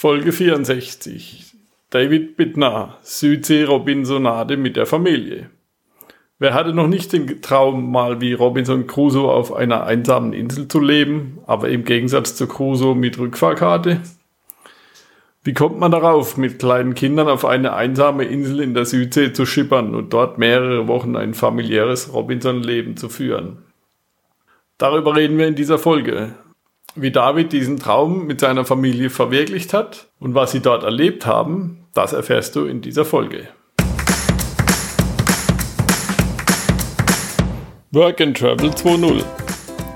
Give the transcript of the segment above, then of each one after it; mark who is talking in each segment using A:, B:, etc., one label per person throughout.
A: Folge 64. David Bittner, Südsee-Robinsonade mit der Familie. Wer hatte noch nicht den Traum, mal wie Robinson Crusoe auf einer einsamen Insel zu leben, aber im Gegensatz zu Crusoe mit Rückfahrkarte? Wie kommt man darauf, mit kleinen Kindern auf eine einsame Insel in der Südsee zu schippern und dort mehrere Wochen ein familiäres Robinson-Leben zu führen? Darüber reden wir in dieser Folge wie David diesen Traum mit seiner Familie verwirklicht hat und was sie dort erlebt haben, das erfährst du in dieser Folge. Work and Travel 2.0,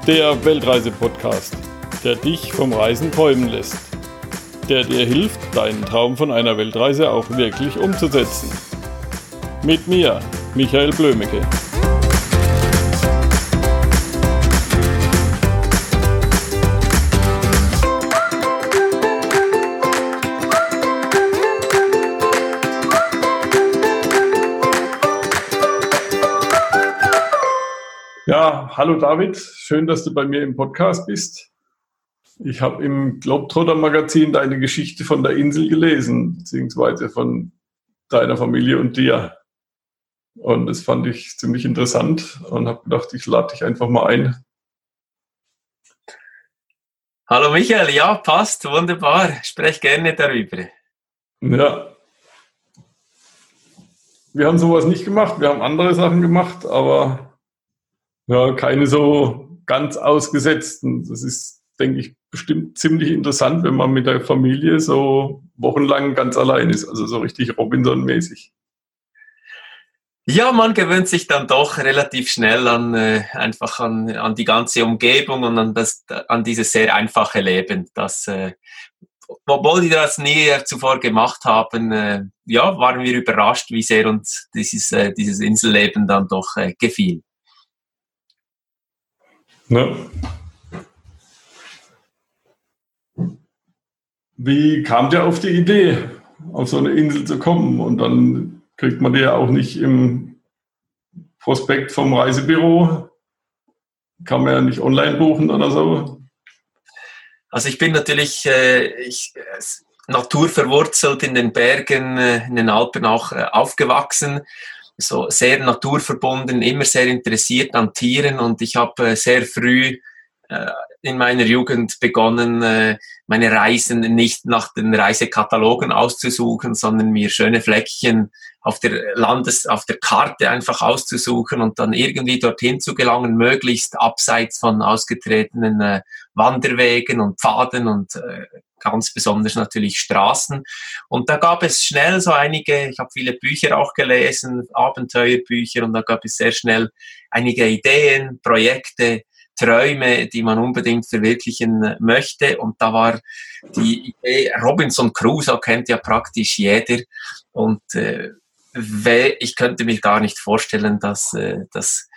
A: der Weltreise-Podcast, der dich vom Reisen träumen lässt, der dir hilft, deinen Traum von einer Weltreise auch wirklich umzusetzen. Mit mir, Michael Blömecke. Ja, hallo David, schön, dass du bei mir im Podcast bist. Ich habe im Globetrotter Magazin deine Geschichte von der Insel gelesen, beziehungsweise von deiner Familie und dir. Und das fand ich ziemlich interessant und habe gedacht, ich lade dich einfach mal ein.
B: Hallo Michael, ja, passt, wunderbar. Sprech gerne darüber.
A: Ja. Wir haben sowas nicht gemacht, wir haben andere Sachen gemacht, aber ja, keine so ganz ausgesetzten. Das ist, denke ich, bestimmt ziemlich interessant, wenn man mit der Familie so wochenlang ganz allein ist, also so richtig Robinson-mäßig.
B: Ja, man gewöhnt sich dann doch relativ schnell an äh, einfach an, an die ganze Umgebung und an das an dieses sehr einfache Leben. Das, äh, obwohl wir das nie zuvor gemacht haben, äh, ja, waren wir überrascht, wie sehr uns dieses äh, dieses Inselleben dann doch äh, gefiel.
A: Ne? Wie kam der auf die Idee, auf so eine Insel zu kommen? Und dann kriegt man die ja auch nicht im Prospekt vom Reisebüro. Kann man ja nicht online buchen oder so.
B: Also ich bin natürlich äh, ich, äh, naturverwurzelt in den Bergen, äh, in den Alpen auch äh, aufgewachsen so sehr naturverbunden, immer sehr interessiert an Tieren. Und ich habe äh, sehr früh äh, in meiner Jugend begonnen, äh, meine Reisen nicht nach den Reisekatalogen auszusuchen, sondern mir schöne Fleckchen auf der Landes, auf der Karte einfach auszusuchen und dann irgendwie dorthin zu gelangen, möglichst abseits von ausgetretenen äh, Wanderwegen und Pfaden und äh, ganz besonders natürlich Straßen. Und da gab es schnell so einige, ich habe viele Bücher auch gelesen, Abenteuerbücher, und da gab es sehr schnell einige Ideen, Projekte, Träume, die man unbedingt verwirklichen möchte. Und da war die Idee, Robinson Crusoe kennt ja praktisch jeder. Und äh, ich könnte mir gar nicht vorstellen, dass, äh, dass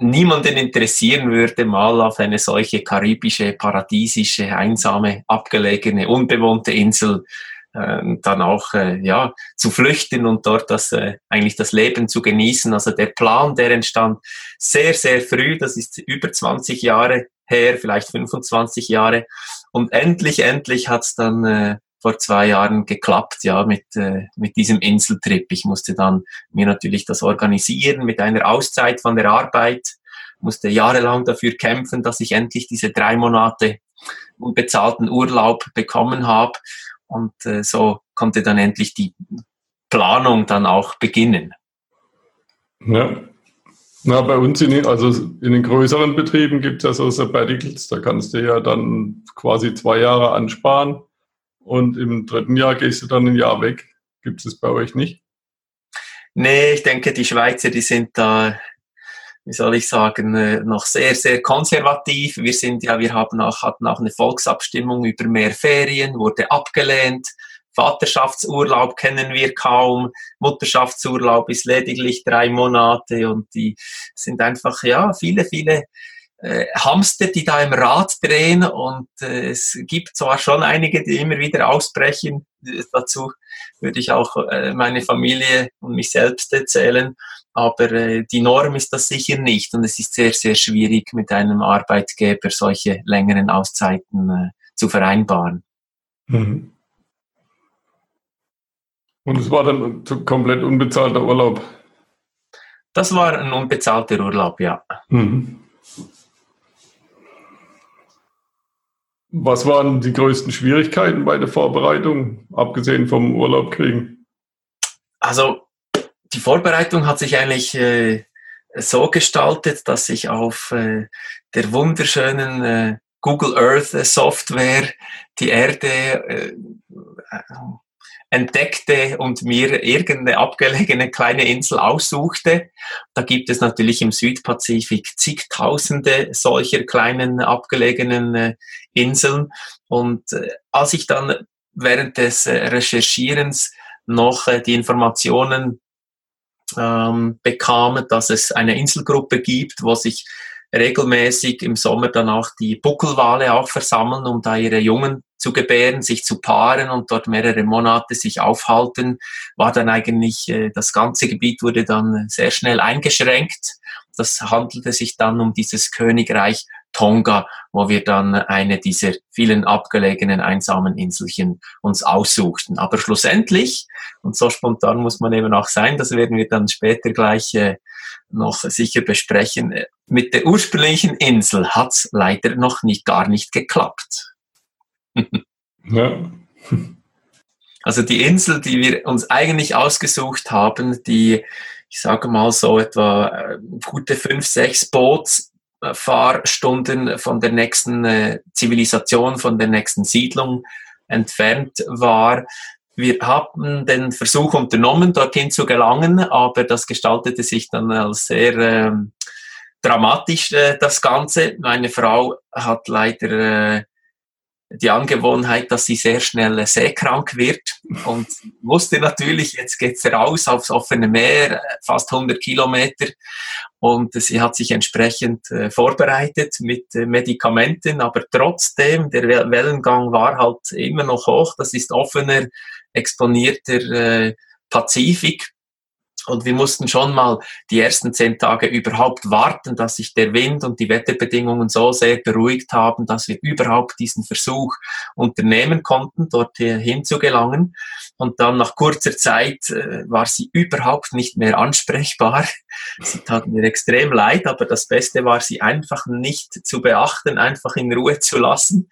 B: niemanden interessieren würde, mal auf eine solche karibische, paradiesische, einsame, abgelegene, unbewohnte Insel äh, dann auch äh, ja zu flüchten und dort das äh, eigentlich das Leben zu genießen. Also der Plan, der entstand sehr sehr früh. Das ist über 20 Jahre her, vielleicht 25 Jahre. Und endlich endlich hat's dann äh, vor zwei Jahren geklappt, ja, mit, äh, mit diesem Inseltrip. Ich musste dann mir natürlich das organisieren mit einer Auszeit von der Arbeit, musste jahrelang dafür kämpfen, dass ich endlich diese drei Monate unbezahlten Urlaub bekommen habe. Und äh, so konnte dann endlich die Planung dann auch beginnen.
A: Ja. Na, bei uns in den, also in den größeren Betrieben gibt es ja so Sabbaticals, da kannst du ja dann quasi zwei Jahre ansparen und im dritten Jahr gehst du dann ein Jahr weg. Gibt es bei euch nicht?
B: Nee, ich denke, die Schweizer, die sind da, wie soll ich sagen, äh, noch sehr, sehr konservativ. Wir sind ja, wir haben auch, hatten auch eine Volksabstimmung über mehr Ferien, wurde abgelehnt. Vaterschaftsurlaub kennen wir kaum. Mutterschaftsurlaub ist lediglich drei Monate und die sind einfach, ja, viele, viele äh, Hamster, die da im Rad drehen und äh, es gibt zwar schon einige, die immer wieder ausbrechen. Dazu würde ich auch äh, meine Familie und mich selbst erzählen, aber äh, die Norm ist das sicher nicht und es ist sehr, sehr schwierig mit einem Arbeitgeber solche längeren Auszeiten äh, zu vereinbaren.
A: Mhm. Und es war dann komplett unbezahlter Urlaub?
B: Das war ein unbezahlter Urlaub, ja. Mhm.
A: Was waren die größten Schwierigkeiten bei der Vorbereitung, abgesehen vom Urlaub kriegen?
B: Also die Vorbereitung hat sich eigentlich äh, so gestaltet, dass ich auf äh, der wunderschönen äh, Google Earth Software die Erde äh, entdeckte und mir irgendeine abgelegene kleine Insel aussuchte. Da gibt es natürlich im Südpazifik zigtausende solcher kleinen abgelegenen äh, Inseln. Und äh, als ich dann während des äh, Recherchierens noch die Informationen ähm, bekam, dass es eine Inselgruppe gibt, wo sich regelmäßig im Sommer danach die Buckelwale auch versammeln, um da ihre Jungen zu gebären, sich zu paaren und dort mehrere Monate sich aufhalten, war dann eigentlich, äh, das ganze Gebiet wurde dann sehr schnell eingeschränkt. Das handelte sich dann um dieses Königreich Tonga, wo wir dann eine dieser vielen abgelegenen einsamen Inselchen uns aussuchten. Aber schlussendlich, und so spontan muss man eben auch sein, das werden wir dann später gleich äh, noch sicher besprechen, mit der ursprünglichen Insel hat's leider noch nicht gar nicht geklappt. Ja. Also die Insel, die wir uns eigentlich ausgesucht haben, die, ich sage mal so etwa äh, gute fünf, sechs Bootsfahrstunden von der nächsten äh, Zivilisation, von der nächsten Siedlung entfernt war. Wir haben den Versuch unternommen, dorthin zu gelangen, aber das gestaltete sich dann als sehr äh, dramatisch, äh, das Ganze. Meine Frau hat leider äh, die Angewohnheit, dass sie sehr schnell seekrank wird. Und wusste natürlich, jetzt geht's raus aufs offene Meer, fast 100 Kilometer. Und sie hat sich entsprechend äh, vorbereitet mit äh, Medikamenten, aber trotzdem, der Wellengang war halt immer noch hoch, das ist offener, exponierter äh, Pazifik und wir mussten schon mal die ersten zehn Tage überhaupt warten, dass sich der Wind und die Wetterbedingungen so sehr beruhigt haben, dass wir überhaupt diesen Versuch unternehmen konnten, dorthin zu gelangen. Und dann nach kurzer Zeit äh, war sie überhaupt nicht mehr ansprechbar. Sie tat mir extrem leid, aber das Beste war, sie einfach nicht zu beachten, einfach in Ruhe zu lassen.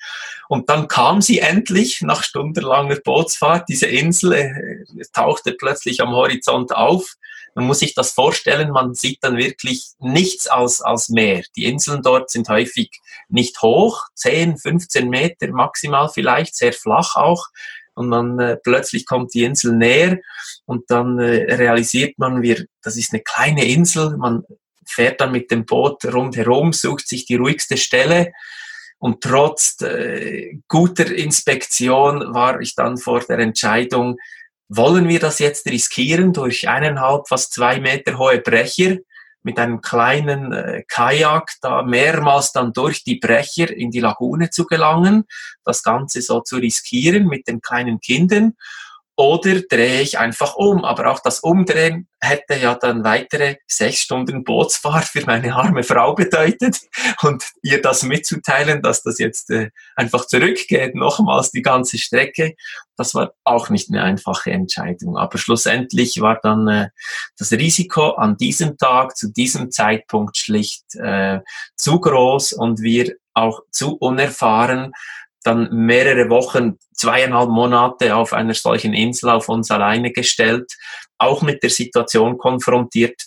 B: Und dann kam sie endlich nach stundenlanger Bootsfahrt. Diese Insel äh, tauchte plötzlich am Horizont auf man muss sich das vorstellen, man sieht dann wirklich nichts als, als Meer. Die Inseln dort sind häufig nicht hoch, 10, 15 Meter maximal vielleicht, sehr flach auch. Und man äh, plötzlich kommt die Insel näher und dann äh, realisiert man, wir, das ist eine kleine Insel, man fährt dann mit dem Boot rundherum, sucht sich die ruhigste Stelle. Und trotz äh, guter Inspektion war ich dann vor der Entscheidung, wollen wir das jetzt riskieren durch eineinhalb, fast zwei Meter hohe Brecher mit einem kleinen äh, Kajak da mehrmals dann durch die Brecher in die Lagune zu gelangen, das Ganze so zu riskieren mit den kleinen Kindern oder drehe ich einfach um. Aber auch das Umdrehen hätte ja dann weitere sechs Stunden Bootsfahrt für meine arme Frau bedeutet. Und ihr das mitzuteilen, dass das jetzt äh, einfach zurückgeht, nochmals die ganze Strecke, das war auch nicht eine einfache Entscheidung. Aber schlussendlich war dann äh, das Risiko an diesem Tag, zu diesem Zeitpunkt schlicht äh, zu groß und wir auch zu unerfahren, dann mehrere Wochen, zweieinhalb Monate auf einer solchen Insel auf uns alleine gestellt, auch mit der Situation konfrontiert.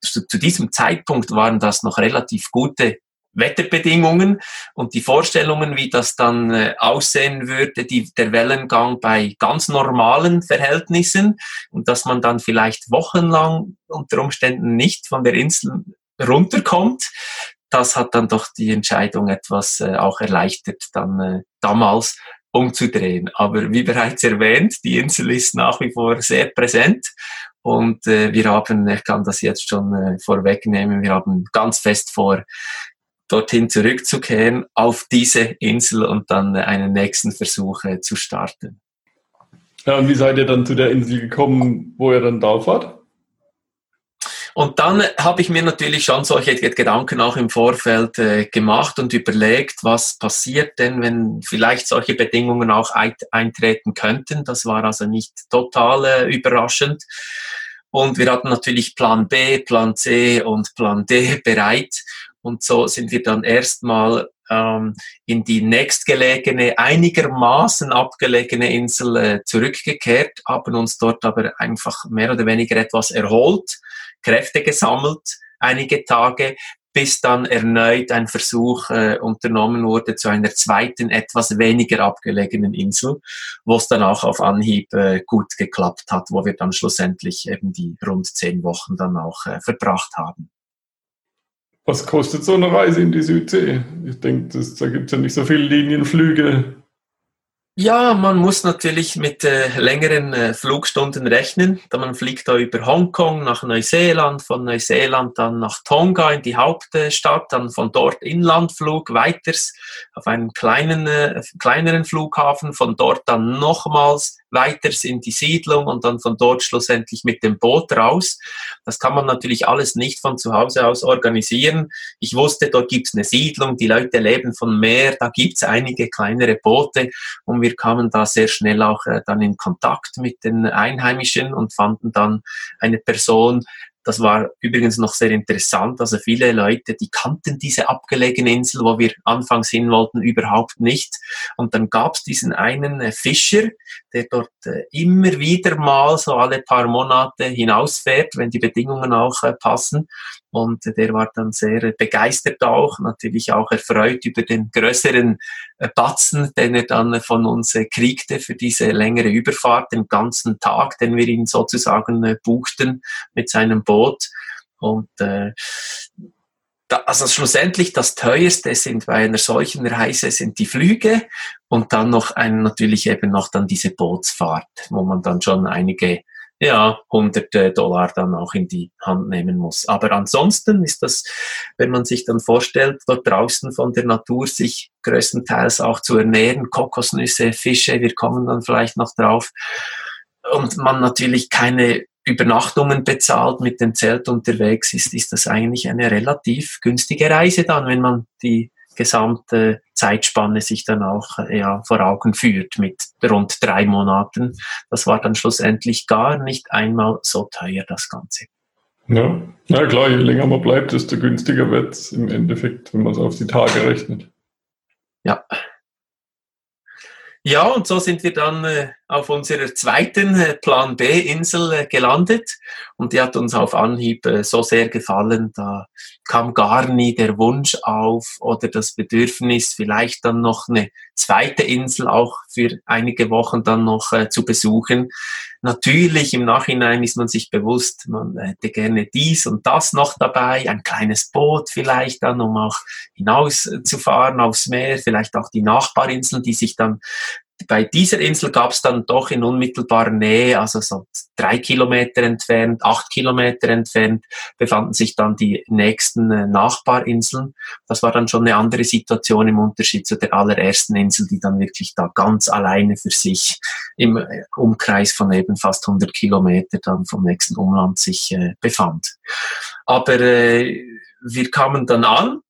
B: Zu, zu diesem Zeitpunkt waren das noch relativ gute Wetterbedingungen und die Vorstellungen, wie das dann äh, aussehen würde, die, der Wellengang bei ganz normalen Verhältnissen und dass man dann vielleicht wochenlang unter Umständen nicht von der Insel runterkommt, das hat dann doch die Entscheidung etwas äh, auch erleichtert, dann äh, damals umzudrehen. Aber wie bereits erwähnt, die Insel ist nach wie vor sehr präsent und äh, wir haben, ich kann das jetzt schon äh, vorwegnehmen, wir haben ganz fest vor, dorthin zurückzukehren auf diese Insel und dann äh, einen nächsten Versuch äh, zu starten.
A: Ja, und wie seid ihr dann zu der Insel gekommen, wo ihr dann da wart?
B: Und dann habe ich mir natürlich schon solche Gedanken auch im Vorfeld äh, gemacht und überlegt, was passiert denn, wenn vielleicht solche Bedingungen auch eintreten könnten. Das war also nicht total äh, überraschend. Und wir hatten natürlich Plan B, Plan C und Plan D bereit. Und so sind wir dann erstmal ähm, in die nächstgelegene, einigermaßen abgelegene Insel äh, zurückgekehrt, haben uns dort aber einfach mehr oder weniger etwas erholt, Kräfte gesammelt, einige Tage, bis dann erneut ein Versuch äh, unternommen wurde zu einer zweiten, etwas weniger abgelegenen Insel, wo es dann auch auf Anhieb äh, gut geklappt hat, wo wir dann schlussendlich eben die rund zehn Wochen dann auch äh, verbracht haben.
A: Was kostet so eine Reise in die Südsee? Ich denke, da gibt es ja nicht so viele Linienflüge.
B: Ja, man muss natürlich mit äh, längeren äh, Flugstunden rechnen. Man fliegt da über Hongkong nach Neuseeland, von Neuseeland dann nach Tonga in die Hauptstadt, dann von dort Inlandflug weiters auf einen kleinen, äh, kleineren Flughafen, von dort dann nochmals weiters in die Siedlung und dann von dort schlussendlich mit dem Boot raus. Das kann man natürlich alles nicht von zu Hause aus organisieren. Ich wusste, dort gibt es eine Siedlung, die Leute leben von Meer, da gibt es einige kleinere Boote und wir kamen da sehr schnell auch äh, dann in Kontakt mit den Einheimischen und fanden dann eine Person, das war übrigens noch sehr interessant. Also viele Leute, die kannten diese abgelegene Insel, wo wir anfangs hin wollten, überhaupt nicht. Und dann gab es diesen einen äh, Fischer, der dort äh, immer wieder mal so alle paar Monate hinausfährt, wenn die Bedingungen auch passen. Und der war dann sehr begeistert auch, natürlich auch erfreut über den größeren äh, Batzen, den er dann von uns äh, kriegte für diese längere Überfahrt, den ganzen Tag, den wir ihn sozusagen äh, buchten mit seinem Boot. Und äh, also schlussendlich das teuerste sind bei einer solchen Reise sind die Flüge und dann noch ein, natürlich eben noch dann diese Bootsfahrt, wo man dann schon einige ja, hunderte Dollar dann auch in die Hand nehmen muss. Aber ansonsten ist das, wenn man sich dann vorstellt, dort draußen von der Natur sich größtenteils auch zu ernähren, Kokosnüsse, Fische, wir kommen dann vielleicht noch drauf, und man natürlich keine Übernachtungen bezahlt, mit dem Zelt unterwegs ist, ist das eigentlich eine relativ günstige Reise dann, wenn man die gesamte Zeitspanne sich dann auch äh, ja, vor Augen führt mit rund drei Monaten. Das war dann schlussendlich gar nicht einmal so teuer, das Ganze.
A: Ja, ja klar, je länger man bleibt, desto günstiger wird es im Endeffekt, wenn man es auf die Tage rechnet.
B: Ja. Ja, und so sind wir dann äh, auf unserer zweiten äh, Plan B-Insel äh, gelandet und die hat uns auf Anhieb äh, so sehr gefallen, da kam gar nie der Wunsch auf oder das Bedürfnis, vielleicht dann noch eine zweite Insel auch für einige Wochen dann noch zu besuchen. Natürlich im Nachhinein ist man sich bewusst, man hätte gerne dies und das noch dabei, ein kleines Boot vielleicht dann, um auch hinauszufahren aufs Meer, vielleicht auch die Nachbarinseln, die sich dann bei dieser Insel gab es dann doch in unmittelbarer Nähe, also so drei Kilometer entfernt, acht Kilometer entfernt, befanden sich dann die nächsten äh, Nachbarinseln. Das war dann schon eine andere Situation im Unterschied zu der allerersten Insel, die dann wirklich da ganz alleine für sich im äh, Umkreis von eben fast 100 Kilometer dann vom nächsten Umland sich äh, befand. Aber äh, wir kamen dann an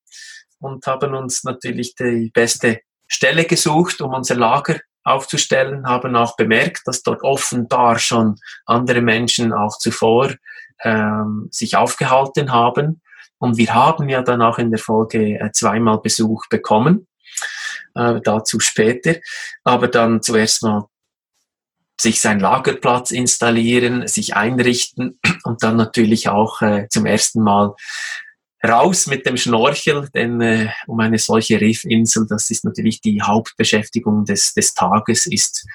B: und haben uns natürlich die beste Stelle gesucht, um unser Lager aufzustellen, haben auch bemerkt, dass dort offenbar schon andere Menschen auch zuvor ähm, sich aufgehalten haben. Und wir haben ja dann auch in der Folge äh, zweimal Besuch bekommen, äh, dazu später. Aber dann zuerst mal sich sein Lagerplatz installieren, sich einrichten und dann natürlich auch äh, zum ersten Mal raus mit dem Schnorchel, denn äh, um eine solche Riffinsel, das ist natürlich die Hauptbeschäftigung des, des Tages, ist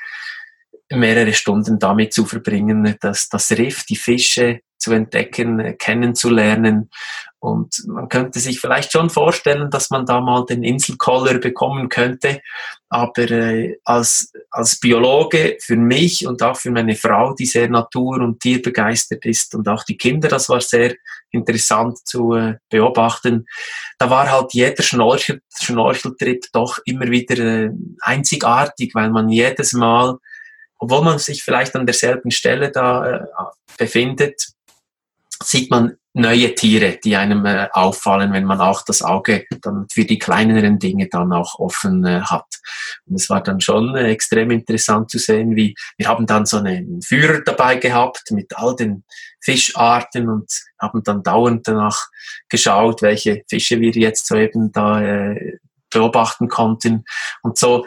B: mehrere Stunden damit zu verbringen, dass das Riff, die Fische zu entdecken, äh, kennenzulernen. Und man könnte sich vielleicht schon vorstellen, dass man da mal den Inselkoller bekommen könnte. Aber äh, als, als Biologe für mich und auch für meine Frau, die sehr natur- und tierbegeistert ist und auch die Kinder, das war sehr interessant zu äh, beobachten. Da war halt jeder Schnorchel, Schnorcheltrip doch immer wieder äh, einzigartig, weil man jedes Mal, obwohl man sich vielleicht an derselben Stelle da äh, befindet, sieht man neue Tiere, die einem äh, auffallen, wenn man auch das Auge dann für die kleineren Dinge dann auch offen äh, hat. Und es war dann schon äh, extrem interessant zu sehen, wie wir haben dann so einen Führer dabei gehabt mit all den Fischarten und haben dann dauernd danach geschaut, welche Fische wir jetzt so eben da äh, beobachten konnten. Und so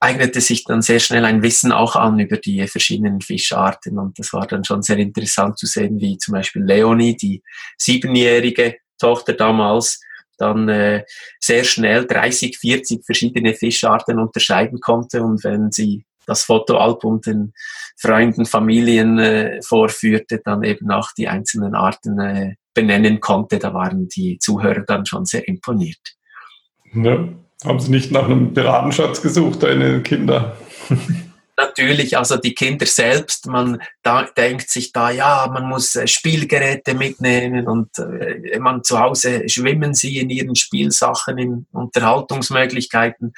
B: eignete sich dann sehr schnell ein Wissen auch an über die verschiedenen Fischarten. Und das war dann schon sehr interessant zu sehen, wie zum Beispiel Leonie, die siebenjährige Tochter damals, dann äh, sehr schnell 30, 40 verschiedene Fischarten unterscheiden konnte. Und wenn sie das Fotoalbum den Freunden, Familien äh, vorführte, dann eben auch die einzelnen Arten äh, benennen konnte, da waren die Zuhörer dann schon sehr imponiert.
A: Ja. Haben Sie nicht nach einem Piratenschatz gesucht, deine Kinder?
B: Natürlich, also die Kinder selbst, man da, denkt sich da, ja, man muss äh, Spielgeräte mitnehmen und äh, man zu Hause schwimmen sie in ihren Spielsachen, in Unterhaltungsmöglichkeiten.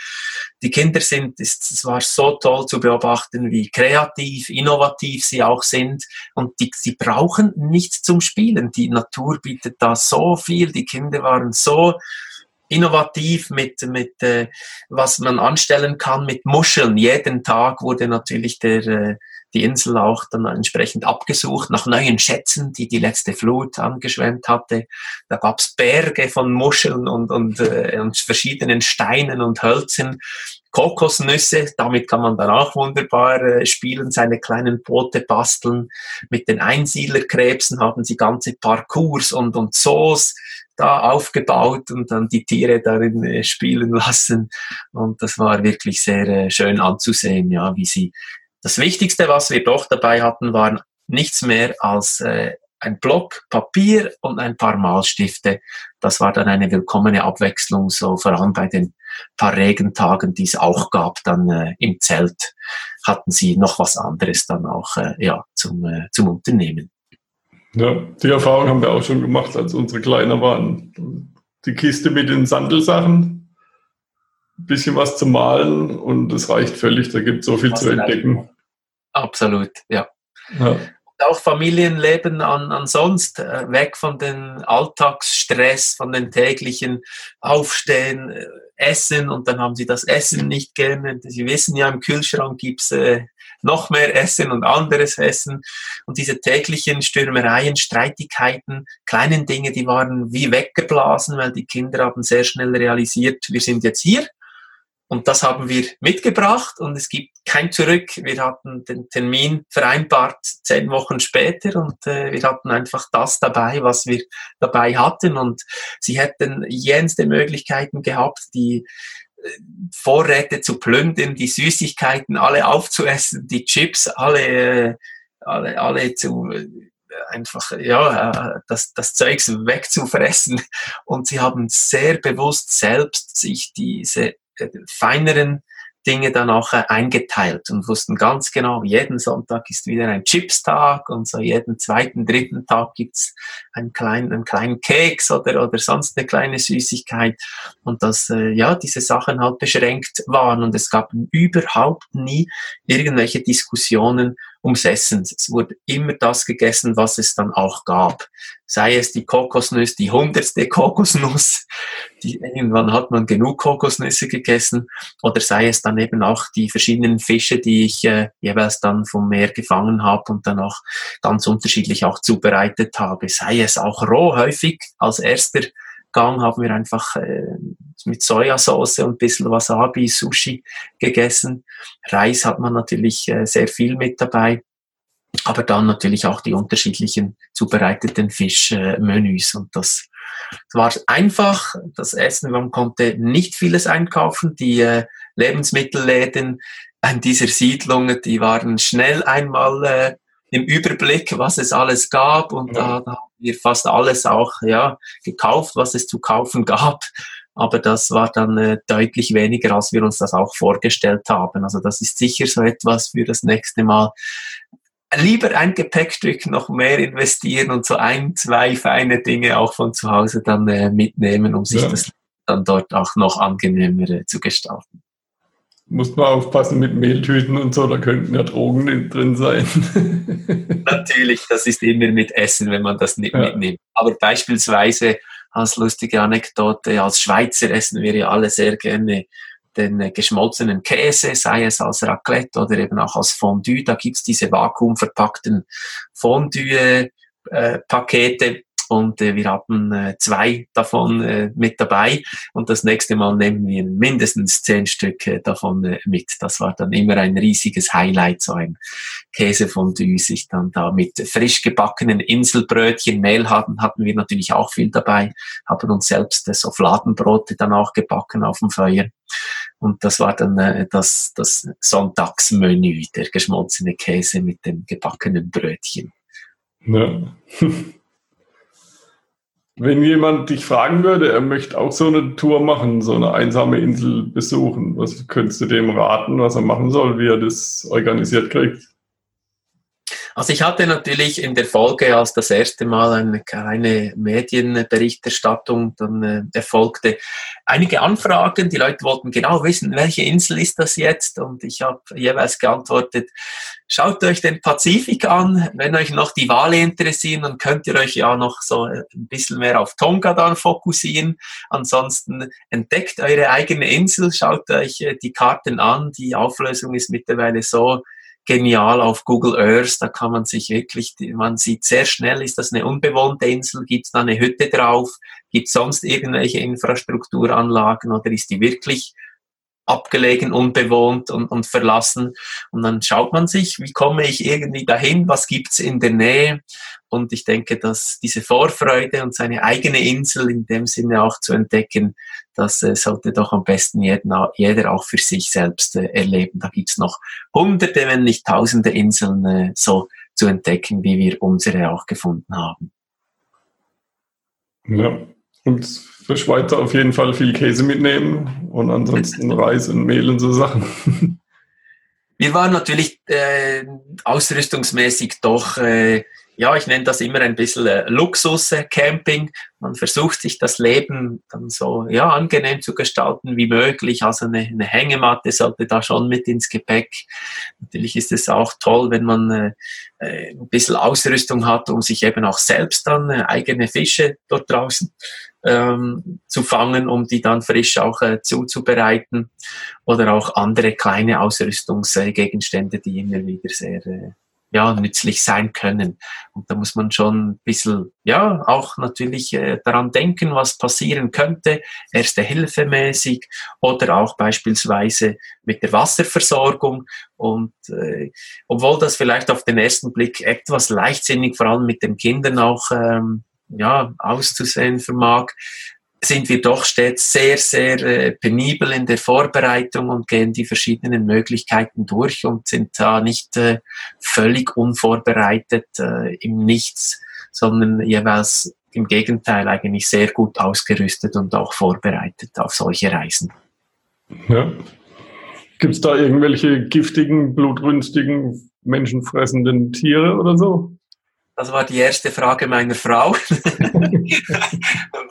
B: Die Kinder sind, es war so toll zu beobachten, wie kreativ, innovativ sie auch sind und die, sie brauchen nichts zum Spielen. Die Natur bietet da so viel, die Kinder waren so innovativ mit, mit äh, was man anstellen kann mit Muscheln. Jeden Tag wurde natürlich der, äh, die Insel auch dann entsprechend abgesucht nach neuen Schätzen, die die letzte Flut angeschwemmt hatte. Da gab's Berge von Muscheln und, und, äh, und verschiedenen Steinen und Hölzern. Kokosnüsse, damit kann man dann auch wunderbar äh, spielen, seine kleinen Boote basteln. Mit den Einsiedlerkrebsen haben sie ganze Parcours und, und Zoos da aufgebaut und dann die Tiere darin äh, spielen lassen. Und das war wirklich sehr äh, schön anzusehen, ja, wie sie. Das Wichtigste, was wir doch dabei hatten, waren nichts mehr als äh, ein Block Papier und ein paar Malstifte. Das war dann eine willkommene Abwechslung, so vor allem bei den paar Regentagen, die es auch gab, dann äh, im Zelt hatten sie noch was anderes dann auch äh, ja, zum, äh, zum Unternehmen.
A: Ja, die Erfahrung haben wir auch schon gemacht, als unsere Kleiner waren. Die Kiste mit den Sandelsachen, ein bisschen was zu malen und es reicht völlig, da gibt es so viel was zu entdecken.
B: Absolut, ja. ja. auch Familienleben an, ansonsten, äh, weg von den Alltagsstress, von den täglichen Aufstehen, äh, Essen und dann haben sie das Essen nicht gerne. Sie wissen ja, im Kühlschrank gibt's äh, noch mehr Essen und anderes Essen. Und diese täglichen Stürmereien, Streitigkeiten, kleinen Dinge, die waren wie weggeblasen, weil die Kinder haben sehr schnell realisiert, wir sind jetzt hier. Und das haben wir mitgebracht und es gibt kein Zurück. Wir hatten den Termin vereinbart zehn Wochen später und äh, wir hatten einfach das dabei, was wir dabei hatten. Und sie hätten jenste Möglichkeiten gehabt, die Vorräte zu plündern, die Süßigkeiten alle aufzuessen, die Chips alle, alle, alle zu einfach ja das, das Zeugs wegzufressen. Und sie haben sehr bewusst selbst sich diese äh, feineren Dinge dann auch äh, eingeteilt und wussten ganz genau, jeden Sonntag ist wieder ein Chips-Tag und so jeden zweiten, dritten Tag gibt's einen kleinen, einen kleinen Keks oder, oder sonst eine kleine Süßigkeit. Und dass äh, ja diese Sachen halt beschränkt waren und es gab überhaupt nie irgendwelche Diskussionen ums Essen. Es wurde immer das gegessen, was es dann auch gab. Sei es die Kokosnuss, die hundertste Kokosnuss, die, irgendwann hat man genug Kokosnüsse gegessen, oder sei es dann eben auch die verschiedenen Fische, die ich äh, jeweils dann vom Meer gefangen habe und dann auch ganz unterschiedlich auch zubereitet habe. Sei es auch roh häufig als erster Gang haben wir einfach äh, mit Sojasauce und ein bisschen Wasabi, Sushi gegessen. Reis hat man natürlich äh, sehr viel mit dabei. Aber dann natürlich auch die unterschiedlichen zubereiteten Fischmenüs. und das, war einfach, das Essen, man konnte nicht vieles einkaufen. Die äh, Lebensmittelläden in dieser Siedlung, die waren schnell einmal äh, im Überblick, was es alles gab und da, da haben wir fast alles auch ja, gekauft, was es zu kaufen gab. Aber das war dann äh, deutlich weniger, als wir uns das auch vorgestellt haben. Also das ist sicher so etwas für das nächste Mal. Lieber ein Gepäckstück noch mehr investieren und so ein, zwei feine Dinge auch von zu Hause dann äh, mitnehmen, um sich ja. das dann dort auch noch angenehmer äh, zu gestalten.
A: muss man aufpassen mit Mehltüten und so, da könnten ja Drogen drin sein.
B: Natürlich, das ist immer mit Essen, wenn man das nicht ja. mitnimmt. Aber beispielsweise als lustige Anekdote, als Schweizer essen wir ja alle sehr gerne den äh, geschmolzenen Käse, sei es als Raclette oder eben auch als Fondue. Da gibt's diese vakuumverpackten Fondue-Pakete. Und äh, wir hatten äh, zwei davon äh, mit dabei und das nächste Mal nehmen wir mindestens zehn Stück äh, davon äh, mit. Das war dann immer ein riesiges Highlight, so ein Käsefondue, sich dann da mit frisch gebackenen Inselbrötchen, Mehl hatten, hatten wir natürlich auch viel dabei, haben uns selbst äh, so Fladenbrote dann auch gebacken auf dem Feuer. Und das war dann äh, das, das Sonntagsmenü, der geschmolzene Käse mit den gebackenen Brötchen. Ja.
A: Wenn jemand dich fragen würde, er möchte auch so eine Tour machen, so eine einsame Insel besuchen, was könntest du dem raten, was er machen soll, wie er das organisiert kriegt?
B: Also ich hatte natürlich in der Folge, als das erste Mal eine kleine Medienberichterstattung dann äh, erfolgte, einige Anfragen. Die Leute wollten genau wissen, welche Insel ist das jetzt? Und ich habe jeweils geantwortet, schaut euch den Pazifik an. Wenn euch noch die Wale interessieren, dann könnt ihr euch ja noch so ein bisschen mehr auf Tonga dann fokussieren. Ansonsten entdeckt eure eigene Insel, schaut euch äh, die Karten an. Die Auflösung ist mittlerweile so genial auf Google Earth. Da kann man sich wirklich, man sieht sehr schnell, ist das eine unbewohnte Insel, gibt es da eine Hütte drauf, gibt sonst irgendwelche Infrastrukturanlagen oder ist die wirklich abgelegen, unbewohnt und, und verlassen. Und dann schaut man sich, wie komme ich irgendwie dahin, was gibt's in der Nähe. Und ich denke, dass diese Vorfreude und seine eigene Insel in dem Sinne auch zu entdecken, das äh, sollte doch am besten jeder, jeder auch für sich selbst äh, erleben. Da gibt's noch hunderte, wenn nicht tausende Inseln äh, so zu entdecken, wie wir unsere auch gefunden haben.
A: Ja, und für Schweizer auf jeden Fall viel Käse mitnehmen und ansonsten Reis und Mehl und so Sachen.
B: Wir waren natürlich äh, ausrüstungsmäßig doch, äh, ja, ich nenne das immer ein bisschen äh, Luxus-Camping. Man versucht sich das Leben dann so ja, angenehm zu gestalten wie möglich. Also eine, eine Hängematte sollte da schon mit ins Gepäck. Natürlich ist es auch toll, wenn man äh, äh ein bisschen Ausrüstung hat, um sich eben auch selbst dann äh, eigene Fische dort draußen ähm, zu fangen, um die dann frisch auch äh, zuzubereiten oder auch andere kleine Ausrüstungsgegenstände, die immer wieder sehr äh, ja, nützlich sein können. Und da muss man schon ein bisschen, ja, auch natürlich äh, daran denken, was passieren könnte, erste Hilfe mäßig oder auch beispielsweise mit der Wasserversorgung. Und äh, obwohl das vielleicht auf den ersten Blick etwas leichtsinnig, vor allem mit den Kindern auch ähm, ja, auszusehen vermag, sind wir doch stets sehr, sehr äh, penibel in der Vorbereitung und gehen die verschiedenen Möglichkeiten durch und sind da nicht äh, völlig unvorbereitet äh, im Nichts, sondern jeweils im Gegenteil eigentlich sehr gut ausgerüstet und auch vorbereitet auf solche Reisen.
A: Ja. Gibt es da irgendwelche giftigen, blutrünstigen, menschenfressenden Tiere oder so?
B: Das war die erste Frage meiner Frau. und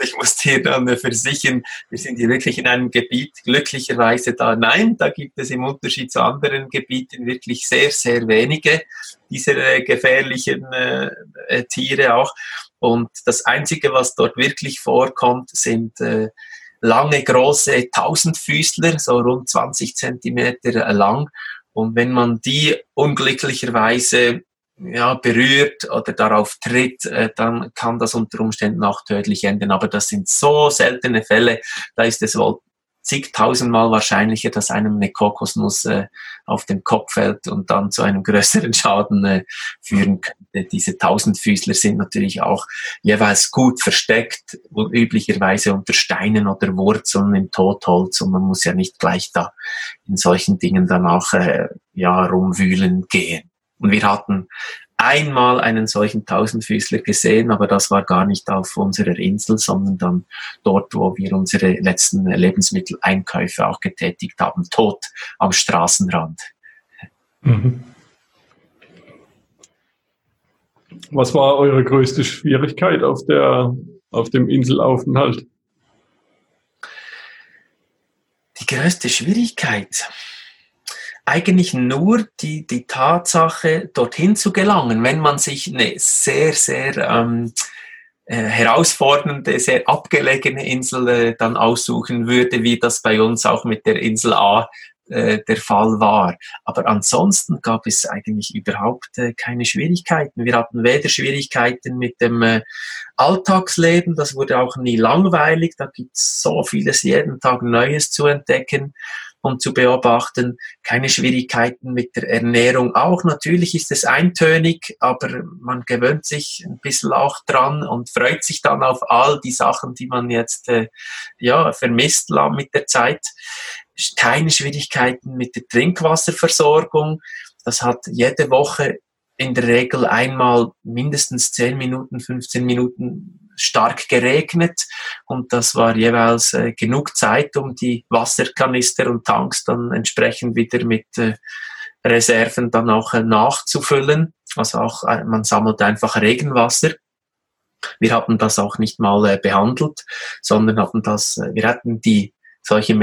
B: ich musste hier dann versichern, wir sind hier wirklich in einem Gebiet glücklicherweise da. Nein, da gibt es im Unterschied zu anderen Gebieten wirklich sehr, sehr wenige dieser äh, gefährlichen äh, äh, Tiere auch. Und das Einzige, was dort wirklich vorkommt, sind äh, lange, große Tausendfüßler, so rund 20 Zentimeter lang. Und wenn man die unglücklicherweise ja, berührt oder darauf tritt, äh, dann kann das unter Umständen auch tödlich enden. Aber das sind so seltene Fälle, da ist es wohl zigtausendmal wahrscheinlicher, dass einem eine Kokosnuss äh, auf den Kopf fällt und dann zu einem größeren Schaden äh, führen könnte. Diese Tausendfüßler sind natürlich auch jeweils gut versteckt, üblicherweise unter Steinen oder Wurzeln im Totholz und man muss ja nicht gleich da in solchen Dingen dann auch äh, ja, rumwühlen gehen. Und wir hatten einmal einen solchen Tausendfüßler gesehen, aber das war gar nicht auf unserer Insel, sondern dann dort, wo wir unsere letzten Lebensmitteleinkäufe auch getätigt haben, tot am Straßenrand. Mhm.
A: Was war eure größte Schwierigkeit auf, der, auf dem Inselaufenthalt?
B: Die größte Schwierigkeit? Eigentlich nur die, die Tatsache, dorthin zu gelangen, wenn man sich eine sehr, sehr ähm, äh, herausfordernde, sehr abgelegene Insel äh, dann aussuchen würde, wie das bei uns auch mit der Insel A äh, der Fall war. Aber ansonsten gab es eigentlich überhaupt äh, keine Schwierigkeiten. Wir hatten weder Schwierigkeiten mit dem äh, Alltagsleben, das wurde auch nie langweilig, da gibt es so vieles jeden Tag Neues zu entdecken und zu beobachten. Keine Schwierigkeiten mit der Ernährung auch. Natürlich ist es eintönig, aber man gewöhnt sich ein bisschen auch dran und freut sich dann auf all die Sachen, die man jetzt äh, ja, vermisst mit der Zeit keine Schwierigkeiten mit der Trinkwasserversorgung. Das hat jede Woche in der Regel einmal mindestens 10 Minuten, 15 Minuten stark geregnet und das war jeweils äh, genug Zeit, um die Wasserkanister und Tanks dann entsprechend wieder mit äh, Reserven dann auch äh, nachzufüllen. Also auch äh, man sammelt einfach Regenwasser. Wir hatten das auch nicht mal äh, behandelt, sondern hatten das, äh, wir hatten die solche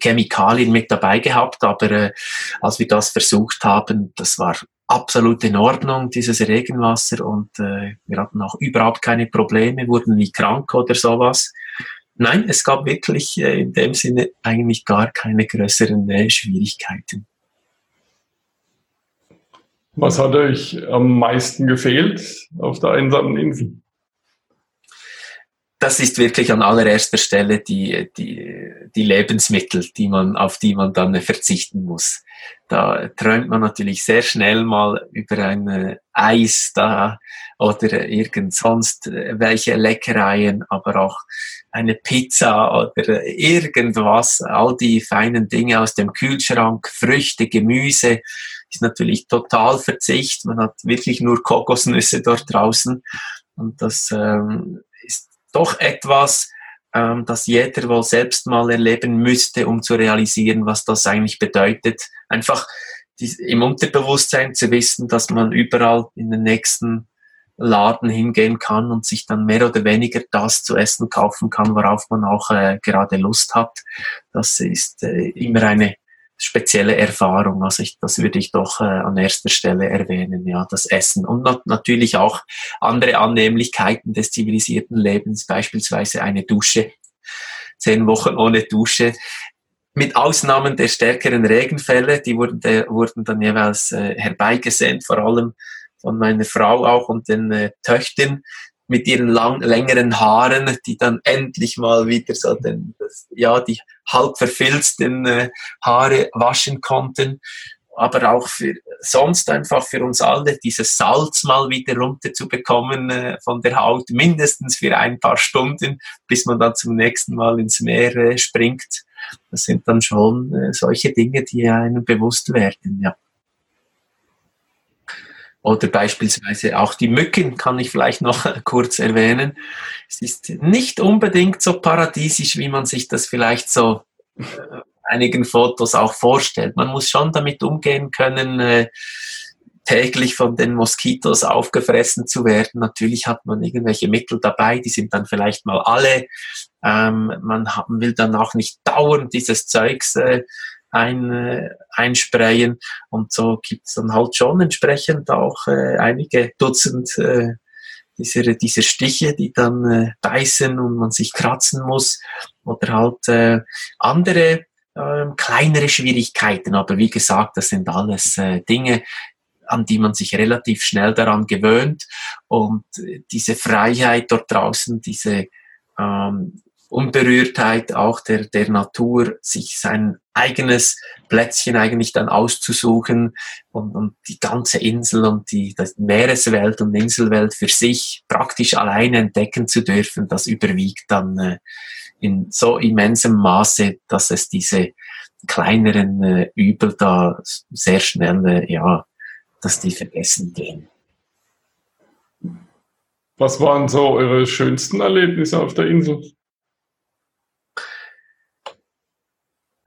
B: Chemikalien mit dabei gehabt, aber äh, als wir das versucht haben, das war absolut in Ordnung, dieses Regenwasser und äh, wir hatten auch überhaupt keine Probleme, wurden nie krank oder sowas. Nein, es gab wirklich äh, in dem Sinne eigentlich gar keine größeren äh, Schwierigkeiten.
A: Was hat euch am meisten gefehlt auf der einsamen Insel?
B: Das ist wirklich an allererster Stelle die, die, die Lebensmittel, die man, auf die man dann verzichten muss. Da träumt man natürlich sehr schnell mal über ein Eis da oder irgend sonst welche Leckereien, aber auch eine Pizza oder irgendwas, all die feinen Dinge aus dem Kühlschrank, Früchte, Gemüse, ist natürlich total Verzicht. Man hat wirklich nur Kokosnüsse dort draußen. Und das ähm, doch etwas, ähm, das jeder wohl selbst mal erleben müsste, um zu realisieren, was das eigentlich bedeutet. Einfach die, im Unterbewusstsein zu wissen, dass man überall in den nächsten Laden hingehen kann und sich dann mehr oder weniger das zu essen kaufen kann, worauf man auch äh, gerade Lust hat. Das ist äh, immer eine spezielle Erfahrung. Also ich, das würde ich doch äh, an erster Stelle erwähnen, ja, das Essen. Und nat natürlich auch andere Annehmlichkeiten des zivilisierten Lebens, beispielsweise eine Dusche. Zehn Wochen ohne Dusche. Mit Ausnahmen der stärkeren Regenfälle, die wurden, äh, wurden dann jeweils äh, herbeigesendet, vor allem von meiner Frau auch und den äh, Töchtern, mit ihren lang, längeren Haaren, die dann endlich mal wieder so den, das, ja, die halb verfilzten äh, Haare waschen konnten. Aber auch für sonst einfach für uns alle dieses Salz mal wieder runterzubekommen äh, von der Haut, mindestens für ein paar Stunden, bis man dann zum nächsten Mal ins Meer äh, springt. Das sind dann schon äh, solche Dinge, die einem bewusst werden, ja. Oder beispielsweise auch die Mücken kann ich vielleicht noch kurz erwähnen. Es ist nicht unbedingt so paradiesisch, wie man sich das vielleicht so äh, einigen Fotos auch vorstellt. Man muss schon damit umgehen können, äh, täglich von den Moskitos aufgefressen zu werden. Natürlich hat man irgendwelche Mittel dabei, die sind dann vielleicht mal alle. Ähm, man, will dann auch nicht dauernd dieses Zeugs äh, ein, äh, einsprayen. Und so gibt es dann halt schon entsprechend auch äh, einige Dutzend äh, dieser, dieser Stiche, die dann äh, beißen und man sich kratzen muss. Oder halt äh, andere äh, kleinere Schwierigkeiten. Aber wie gesagt, das sind alles äh, Dinge, an die man sich relativ schnell daran gewöhnt. Und äh, diese Freiheit dort draußen, diese ähm, Unberührtheit auch der, der Natur, sich sein eigenes Plätzchen eigentlich dann auszusuchen und, und die ganze Insel und die, die Meereswelt und Inselwelt für sich praktisch alleine entdecken zu dürfen, das überwiegt dann äh, in so immensem Maße, dass es diese kleineren äh, Übel da sehr schnell, äh, ja, dass die vergessen gehen.
A: Was waren so eure schönsten Erlebnisse auf der Insel?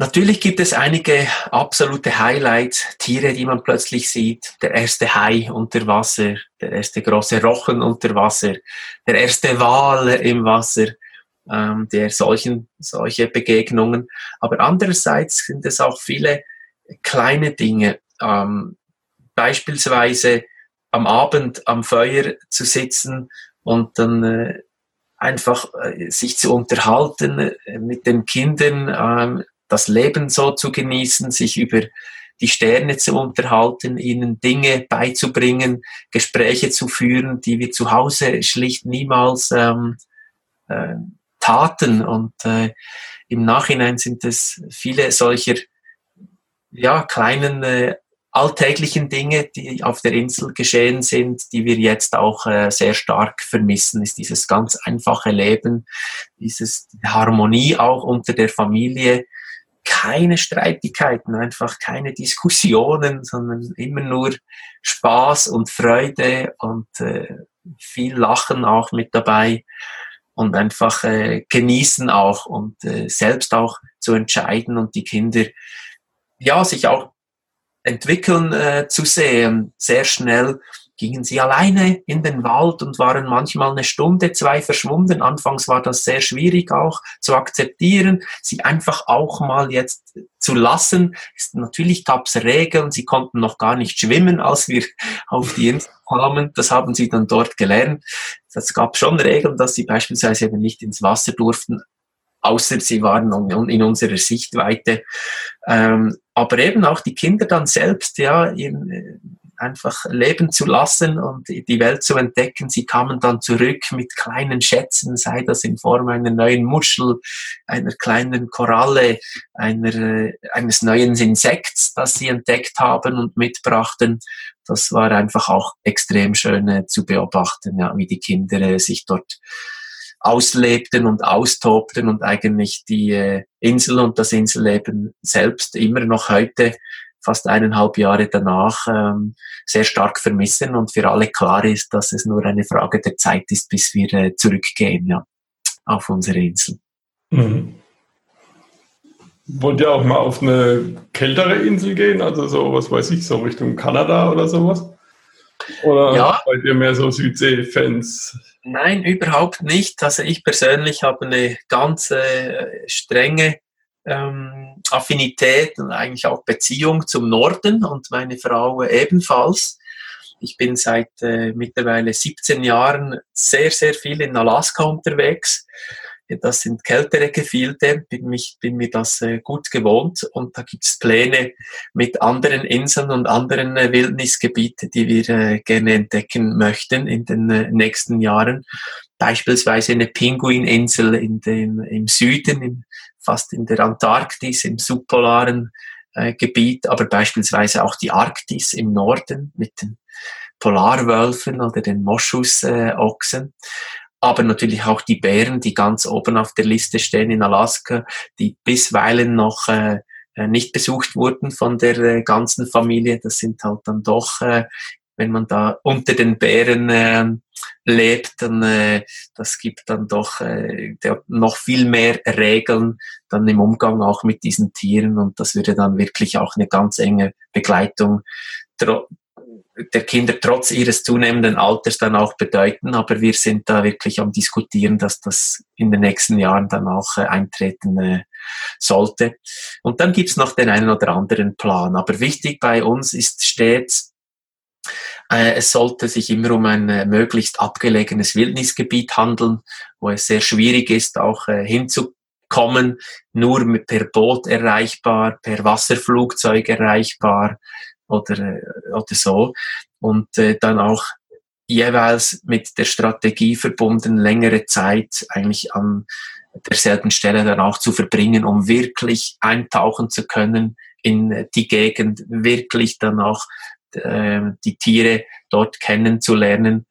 B: Natürlich gibt es einige absolute Highlights, Tiere, die man plötzlich sieht. Der erste Hai unter Wasser, der erste große Rochen unter Wasser, der erste Wal im Wasser, ähm, der solchen, solche Begegnungen. Aber andererseits sind es auch viele kleine Dinge. Ähm, beispielsweise am Abend am Feuer zu sitzen und dann äh, einfach äh, sich zu unterhalten äh, mit den Kindern, äh, das Leben so zu genießen, sich über die Sterne zu unterhalten, ihnen Dinge beizubringen, Gespräche zu führen, die wir zu Hause schlicht niemals ähm, äh, taten. Und äh, im Nachhinein sind es viele solcher ja, kleinen äh, alltäglichen Dinge, die auf der Insel geschehen sind, die wir jetzt auch äh, sehr stark vermissen, ist dieses ganz einfache Leben, dieses Harmonie auch unter der Familie, keine Streitigkeiten, einfach keine Diskussionen, sondern immer nur Spaß und Freude und äh, viel Lachen auch mit dabei und einfach äh, genießen auch und äh, selbst auch zu entscheiden und die Kinder ja sich auch entwickeln äh, zu sehen, sehr schnell gingen sie alleine in den Wald und waren manchmal eine Stunde, zwei verschwunden. Anfangs war das sehr schwierig auch zu akzeptieren, sie einfach auch mal jetzt zu lassen. Natürlich gab es Regeln, sie konnten noch gar nicht schwimmen, als wir auf die Insel kamen. Das haben sie dann dort gelernt. Es gab schon Regeln, dass sie beispielsweise eben nicht ins Wasser durften, außer sie waren in unserer Sichtweite. Ähm, aber eben auch die Kinder dann selbst, ja, in, einfach leben zu lassen und die Welt zu entdecken. Sie kamen dann zurück mit kleinen Schätzen, sei das in Form einer neuen Muschel, einer kleinen Koralle, einer, eines neuen Insekts, das sie entdeckt haben und mitbrachten. Das war einfach auch extrem schön äh, zu beobachten, ja, wie die Kinder äh, sich dort auslebten und austobten und eigentlich die äh, Insel und das Inselleben selbst immer noch heute fast eineinhalb Jahre danach ähm, sehr stark vermissen und für alle klar ist, dass es nur eine Frage der Zeit ist, bis wir äh, zurückgehen ja, auf unsere Insel. Mhm.
A: Wollt ihr auch mal auf eine kältere Insel gehen? Also so, was weiß ich, so Richtung Kanada oder sowas? Oder ja. seid ihr mehr so Südsee-Fans?
B: Nein, überhaupt nicht. Also ich persönlich habe eine ganz äh, strenge ähm, Affinität und eigentlich auch Beziehung zum Norden und meine Frau ebenfalls. Ich bin seit äh, mittlerweile 17 Jahren sehr, sehr viel in Alaska unterwegs. Das sind kältere Gefilde, bin, mich, bin mir das äh, gut gewohnt und da gibt es Pläne mit anderen Inseln und anderen äh, Wildnisgebieten, die wir äh, gerne entdecken möchten in den äh, nächsten Jahren. Beispielsweise eine Pinguininsel in dem, im Süden, im fast in der Antarktis, im subpolaren äh, Gebiet, aber beispielsweise auch die Arktis im Norden mit den Polarwölfen oder den Moschusochsen. Äh, aber natürlich auch die Bären, die ganz oben auf der Liste stehen in Alaska, die bisweilen noch äh, äh nicht besucht wurden von der äh, ganzen Familie. Das sind halt dann doch äh, wenn man da unter den Bären äh, lebt, dann äh, das gibt dann doch äh, noch viel mehr Regeln dann im Umgang auch mit diesen Tieren und das würde dann wirklich auch eine ganz enge Begleitung der Kinder trotz ihres zunehmenden Alters dann auch bedeuten. Aber wir sind da wirklich am diskutieren, dass das in den nächsten Jahren dann auch äh, eintreten äh, sollte. Und dann gibt's noch den einen oder anderen Plan. Aber wichtig bei uns ist stets, es sollte sich immer um ein äh, möglichst abgelegenes Wildnisgebiet handeln, wo es sehr schwierig ist, auch äh, hinzukommen, nur per Boot erreichbar, per Wasserflugzeug erreichbar oder, oder so. Und dann auch jeweils mit der Strategie verbunden, längere Zeit eigentlich an derselben Stelle dann auch zu verbringen, um wirklich eintauchen zu können in die Gegend, wirklich dann auch äh, die Tiere dort kennenzulernen.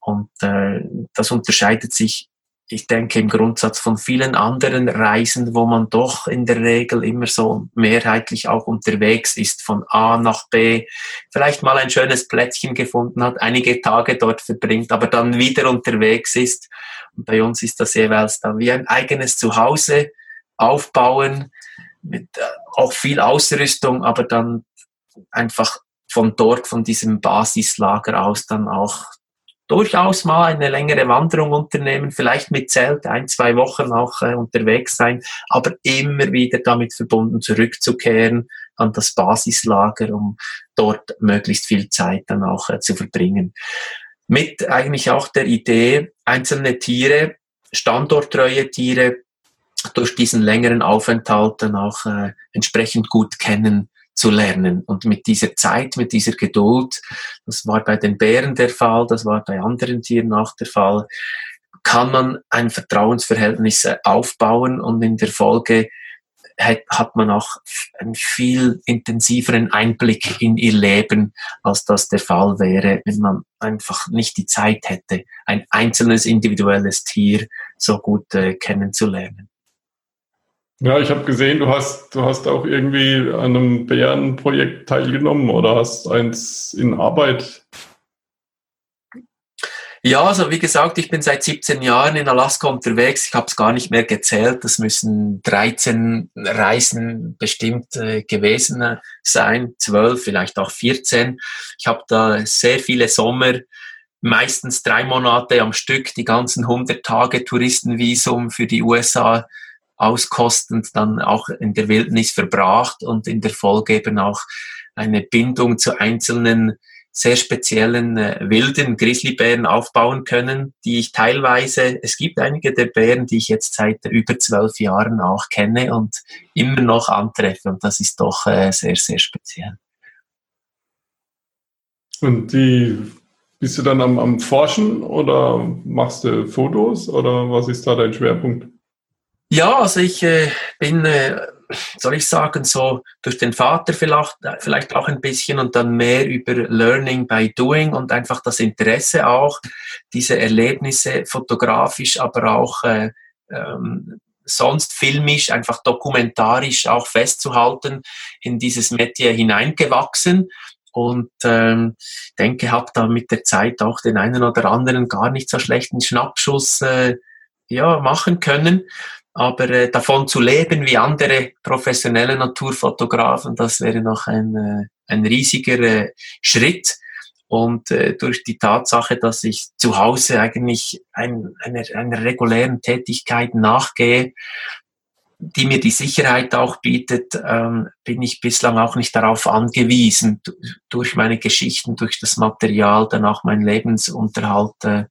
B: Und äh, das unterscheidet sich, ich denke, im Grundsatz von vielen anderen Reisen, wo man doch in der Regel immer so mehrheitlich auch unterwegs ist, von A nach B, vielleicht mal ein schönes Plätzchen gefunden hat, einige Tage dort verbringt, aber dann wieder unterwegs ist. Und bei uns ist das jeweils dann wie ein eigenes Zuhause aufbauen, mit äh, auch viel Ausrüstung, aber dann einfach von dort, von diesem Basislager aus dann auch durchaus mal eine längere Wanderung unternehmen, vielleicht mit Zelt ein, zwei Wochen auch äh, unterwegs sein, aber immer wieder damit verbunden zurückzukehren, an das Basislager, um dort möglichst viel Zeit dann auch äh, zu verbringen. Mit eigentlich auch der Idee, einzelne Tiere, standorttreue Tiere, durch diesen längeren Aufenthalt dann auch äh, entsprechend gut kennen zu lernen. Und mit dieser Zeit, mit dieser Geduld, das war bei den Bären der Fall, das war bei anderen Tieren auch der Fall, kann man ein Vertrauensverhältnis äh, aufbauen und in der Folge hat man auch einen viel intensiveren Einblick in ihr Leben, als das der Fall wäre, wenn man einfach nicht die Zeit hätte, ein einzelnes individuelles Tier so gut äh, kennenzulernen.
A: Ja, ich habe gesehen, du hast, du hast auch irgendwie an einem Bärenprojekt teilgenommen oder hast eins in Arbeit.
B: Ja, also wie gesagt, ich bin seit 17 Jahren in Alaska unterwegs. Ich habe es gar nicht mehr gezählt. Das müssen 13 Reisen bestimmt äh, gewesen sein, 12, vielleicht auch 14. Ich habe da sehr viele Sommer meistens drei Monate am Stück die ganzen 100 Tage Touristenvisum für die USA auskostend dann auch in der Wildnis verbracht und in der Folge eben auch eine Bindung zu einzelnen sehr speziellen äh, wilden Grizzlybären aufbauen können, die ich teilweise, es gibt einige der Bären, die ich jetzt seit über zwölf Jahren auch kenne und immer noch antreffe und das ist doch äh, sehr, sehr speziell.
A: Und die bist du dann am, am Forschen oder machst du Fotos oder was ist da dein Schwerpunkt?
B: Ja, also ich äh, bin, äh, soll ich sagen, so durch den Vater vielleicht, vielleicht auch ein bisschen und dann mehr über Learning by Doing und einfach das Interesse auch, diese Erlebnisse fotografisch, aber auch äh, ähm, sonst filmisch, einfach dokumentarisch auch festzuhalten, in dieses Metier hineingewachsen und ähm, denke, habe da mit der Zeit auch den einen oder anderen gar nicht so schlechten Schnappschuss äh, ja, machen können. Aber äh, davon zu leben wie andere professionelle Naturfotografen, das wäre noch ein, äh, ein riesiger äh, Schritt. Und äh, durch die Tatsache, dass ich zu Hause eigentlich ein, einer, einer regulären Tätigkeit nachgehe, die mir die Sicherheit auch bietet, ähm, bin ich bislang auch nicht darauf angewiesen, durch meine Geschichten, durch das Material dann auch meinen Lebensunterhalt äh,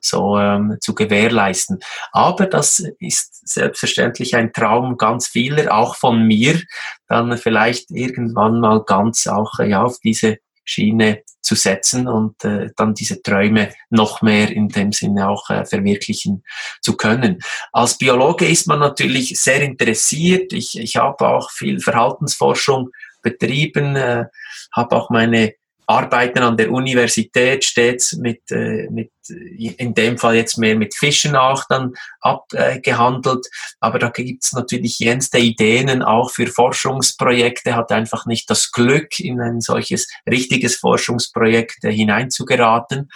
B: so ähm, zu gewährleisten. Aber das ist selbstverständlich ein Traum ganz vieler, auch von mir, dann vielleicht irgendwann mal ganz auch ja, auf diese Schiene zu setzen und äh, dann diese Träume noch mehr in dem Sinne auch äh, verwirklichen zu können. Als Biologe ist man natürlich sehr interessiert. Ich, ich habe auch viel Verhaltensforschung betrieben, äh, habe auch meine Arbeiten an der Universität stets mit, äh, mit, in dem Fall jetzt mehr mit Fischen auch dann abgehandelt. Aber da gibt's natürlich jenste Ideen auch für Forschungsprojekte, hat einfach nicht das Glück, in ein solches richtiges Forschungsprojekt äh, hineinzugeraten.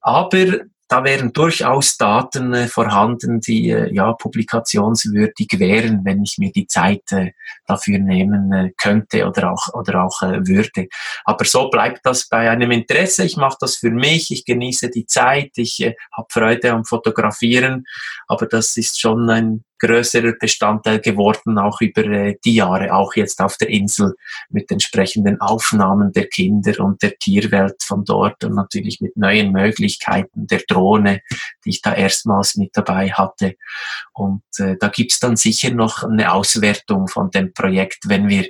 B: Aber da wären durchaus Daten äh, vorhanden, die äh, ja publikationswürdig wären, wenn ich mir die Zeit äh, dafür nehmen äh, könnte oder auch oder auch äh, würde. Aber so bleibt das bei einem Interesse. Ich mache das für mich, ich genieße die Zeit, ich äh, habe Freude am Fotografieren, aber das ist schon ein größerer Bestandteil geworden, auch über äh, die Jahre, auch jetzt auf der Insel mit entsprechenden Aufnahmen der Kinder und der Tierwelt von dort und natürlich mit neuen Möglichkeiten der Drohne, die ich da erstmals mit dabei hatte. Und äh, da gibt's dann sicher noch eine Auswertung von dem Projekt, wenn wir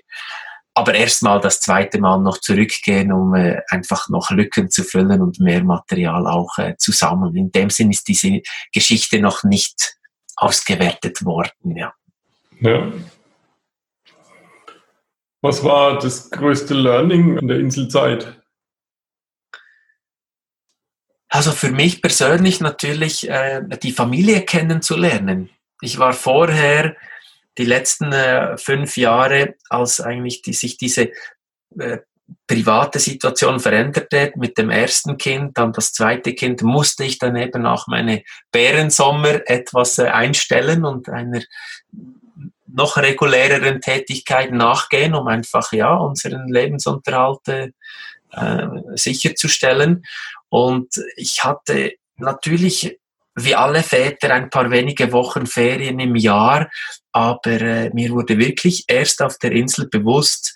B: aber erstmal das zweite Mal noch zurückgehen, um äh, einfach noch Lücken zu füllen und mehr Material auch äh, zu sammeln. In dem Sinn ist diese Geschichte noch nicht ausgewertet worden, ja.
A: Ja. Was war das größte Learning in der Inselzeit?
B: Also für mich persönlich natürlich äh, die Familie kennenzulernen. Ich war vorher die letzten äh, fünf Jahre, als eigentlich die, sich diese äh, private Situation veränderte mit dem ersten Kind, dann das zweite Kind, musste ich dann eben auch meine Bärensommer etwas äh, einstellen und einer noch reguläreren Tätigkeit nachgehen, um einfach ja unseren Lebensunterhalt äh, sicherzustellen. Und ich hatte natürlich wie alle Väter ein paar wenige Wochen Ferien im Jahr, aber äh, mir wurde wirklich erst auf der Insel bewusst,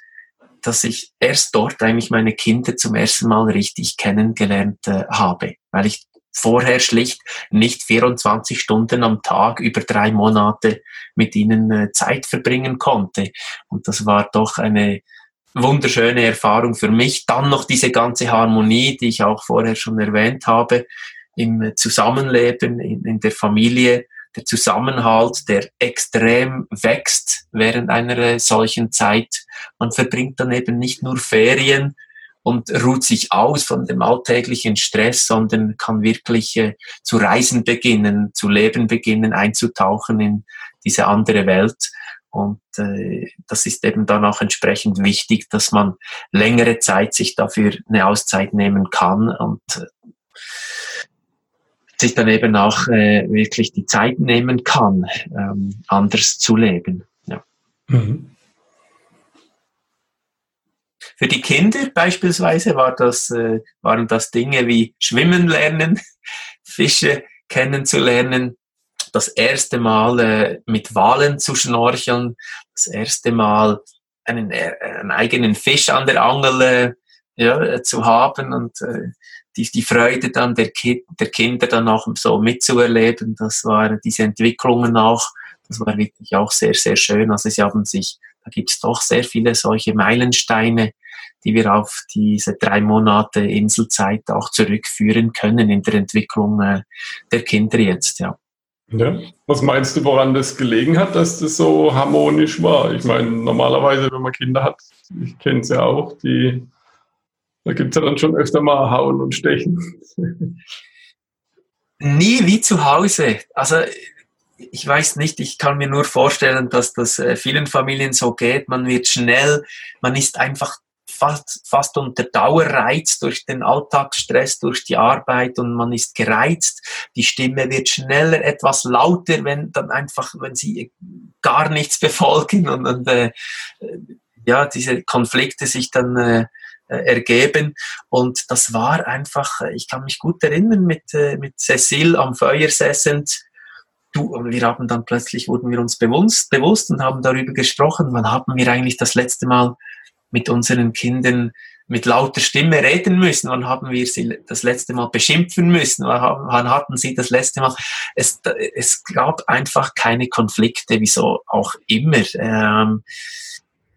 B: dass ich erst dort eigentlich meine Kinder zum ersten Mal richtig kennengelernt äh, habe, weil ich vorher schlicht nicht 24 Stunden am Tag über drei Monate mit ihnen äh, Zeit verbringen konnte. Und das war doch eine wunderschöne Erfahrung für mich. Dann noch diese ganze Harmonie, die ich auch vorher schon erwähnt habe, im Zusammenleben, in, in der Familie, der Zusammenhalt, der extrem wächst während einer äh, solchen Zeit. Man verbringt dann eben nicht nur Ferien und ruht sich aus von dem alltäglichen Stress, sondern kann wirklich äh, zu reisen beginnen, zu leben beginnen, einzutauchen in diese andere Welt. Und äh, das ist eben dann auch entsprechend wichtig, dass man längere Zeit sich dafür eine Auszeit nehmen kann und äh, sich dann eben auch äh, wirklich die Zeit nehmen kann, ähm, anders zu leben. Ja. Mhm. Für die Kinder beispielsweise war das, äh, waren das Dinge wie Schwimmen lernen, Fische kennenzulernen, das erste Mal äh, mit Walen zu schnorcheln, das erste Mal einen, äh, einen eigenen Fisch an der Angel äh, ja, zu haben und äh, die, die Freude dann der, Ki der Kinder dann auch so mitzuerleben, das waren diese Entwicklungen auch, das war wirklich auch sehr, sehr schön. Also sie haben sich, da gibt es doch sehr viele solche Meilensteine, die wir auf diese drei Monate Inselzeit auch zurückführen können in der Entwicklung äh, der Kinder jetzt, ja.
A: Ja. Was meinst du, woran das gelegen hat, dass das so harmonisch war? Ich meine, normalerweise, wenn man Kinder hat, ich kenne es ja auch, die, da gibt es ja dann schon öfter mal Hauen und Stechen.
B: Nie wie zu Hause. Also ich weiß nicht, ich kann mir nur vorstellen, dass das äh, vielen Familien so geht. Man wird schnell, man ist einfach fast, fast unter Dauerreiz durch den Alltagsstress, durch die Arbeit und man ist gereizt. Die Stimme wird schneller, etwas lauter, wenn dann einfach, wenn sie gar nichts befolgen und, und äh, ja, diese Konflikte sich dann äh, ergeben. Und das war einfach, ich kann mich gut erinnern, mit, äh, mit Cecile am Feuer sessend. Du, wir haben dann plötzlich, wurden wir uns bewusst, bewusst und haben darüber gesprochen, wann haben wir eigentlich das letzte Mal mit unseren Kindern mit lauter Stimme reden müssen. Wann haben wir sie das letzte Mal beschimpfen müssen? Wann hatten sie das letzte Mal? Es, es gab einfach keine Konflikte, wieso auch immer. Ähm,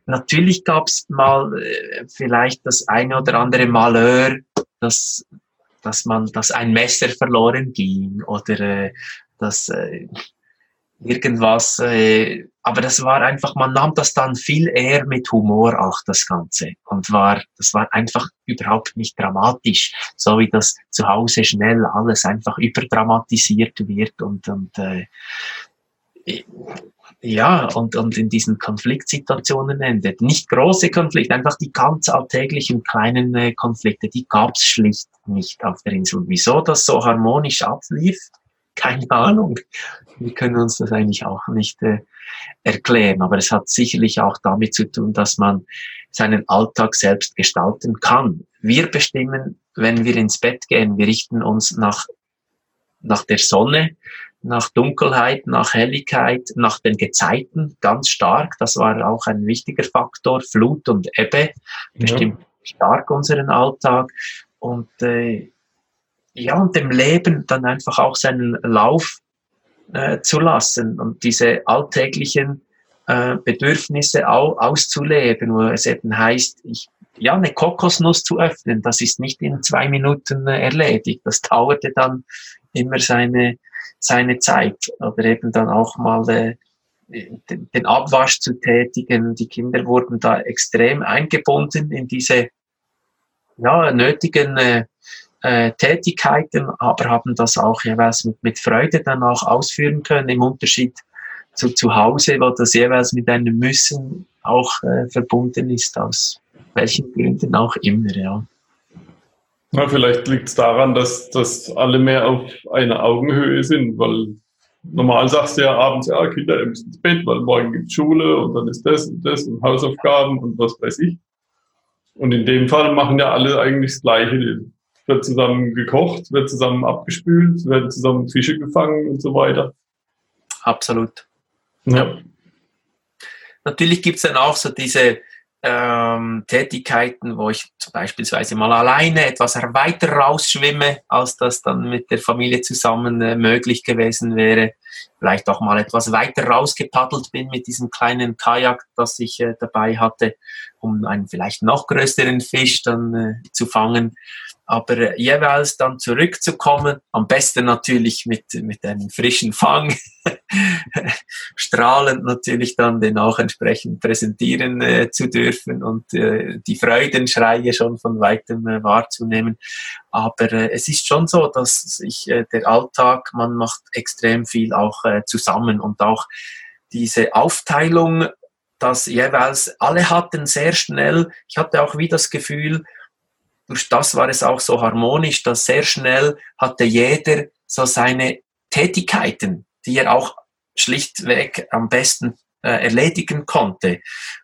B: natürlich gab es mal äh, vielleicht das eine oder andere Malheur, dass, dass man, dass ein Messer verloren ging oder äh, dass äh, irgendwas, äh, aber das war einfach, man nahm das dann viel eher mit Humor auch das Ganze. Und war, das war einfach überhaupt nicht dramatisch, so wie das zu Hause schnell alles einfach überdramatisiert wird und, und äh, ja, und, und in diesen Konfliktsituationen endet. Nicht große Konflikte, einfach die ganz alltäglichen kleinen äh, Konflikte, die gab es schlicht nicht auf der Insel. Wieso das so harmonisch ablief, keine Ahnung. Wir können uns das eigentlich auch nicht äh, erklären. Aber es hat sicherlich auch damit zu tun, dass man seinen Alltag selbst gestalten kann. Wir bestimmen, wenn wir ins Bett gehen, wir richten uns nach, nach der Sonne, nach Dunkelheit, nach Helligkeit, nach den Gezeiten ganz stark. Das war auch ein wichtiger Faktor. Flut und Ebbe bestimmt ja. stark unseren Alltag. Und äh, ja, und dem Leben dann einfach auch seinen Lauf äh, zu lassen und diese alltäglichen äh, Bedürfnisse au auszuleben, wo es eben heißt, ich, ja, eine Kokosnuss zu öffnen, das ist nicht in zwei Minuten äh, erledigt. Das dauerte dann immer seine, seine Zeit. Oder eben dann auch mal äh, den, den Abwasch zu tätigen. Die Kinder wurden da extrem eingebunden in diese ja, nötigen äh, äh, Tätigkeiten, aber haben das auch jeweils mit, mit Freude dann auch ausführen können, im Unterschied zu zu Hause, wo das jeweils mit einem Müssen auch äh, verbunden ist, aus welchen Gründen auch immer, ja.
A: Ja, vielleicht liegt es daran, dass, dass alle mehr auf einer Augenhöhe sind, weil normal sagst du ja abends, ja, Kinder müssen ins Bett, weil morgen gibt Schule und dann ist das und das und Hausaufgaben und was weiß ich. Und in dem Fall machen ja alle eigentlich das Gleiche wird zusammen gekocht, wird zusammen abgespült, werden zusammen Fische gefangen und so weiter.
B: Absolut. Ja. Natürlich gibt es dann auch so diese ähm, Tätigkeiten, wo ich beispielsweise mal alleine etwas weiter rausschwimme, als das dann mit der Familie zusammen äh, möglich gewesen wäre. Vielleicht auch mal etwas weiter rausgepaddelt bin mit diesem kleinen Kajak, das ich äh, dabei hatte, um einen vielleicht noch größeren Fisch dann äh, zu fangen aber äh, jeweils dann zurückzukommen, am besten natürlich mit, mit einem frischen Fang, strahlend natürlich dann den auch entsprechend präsentieren äh, zu dürfen und äh, die Freudenschreie schon von weitem äh, wahrzunehmen. Aber äh, es ist schon so, dass sich äh, der Alltag, man macht extrem viel auch zusammen und auch diese Aufteilung, dass jeweils alle hatten sehr schnell, ich hatte auch wie das Gefühl, durch das war es auch so harmonisch, dass sehr schnell hatte jeder so seine Tätigkeiten, die er auch schlichtweg am besten äh, erledigen konnte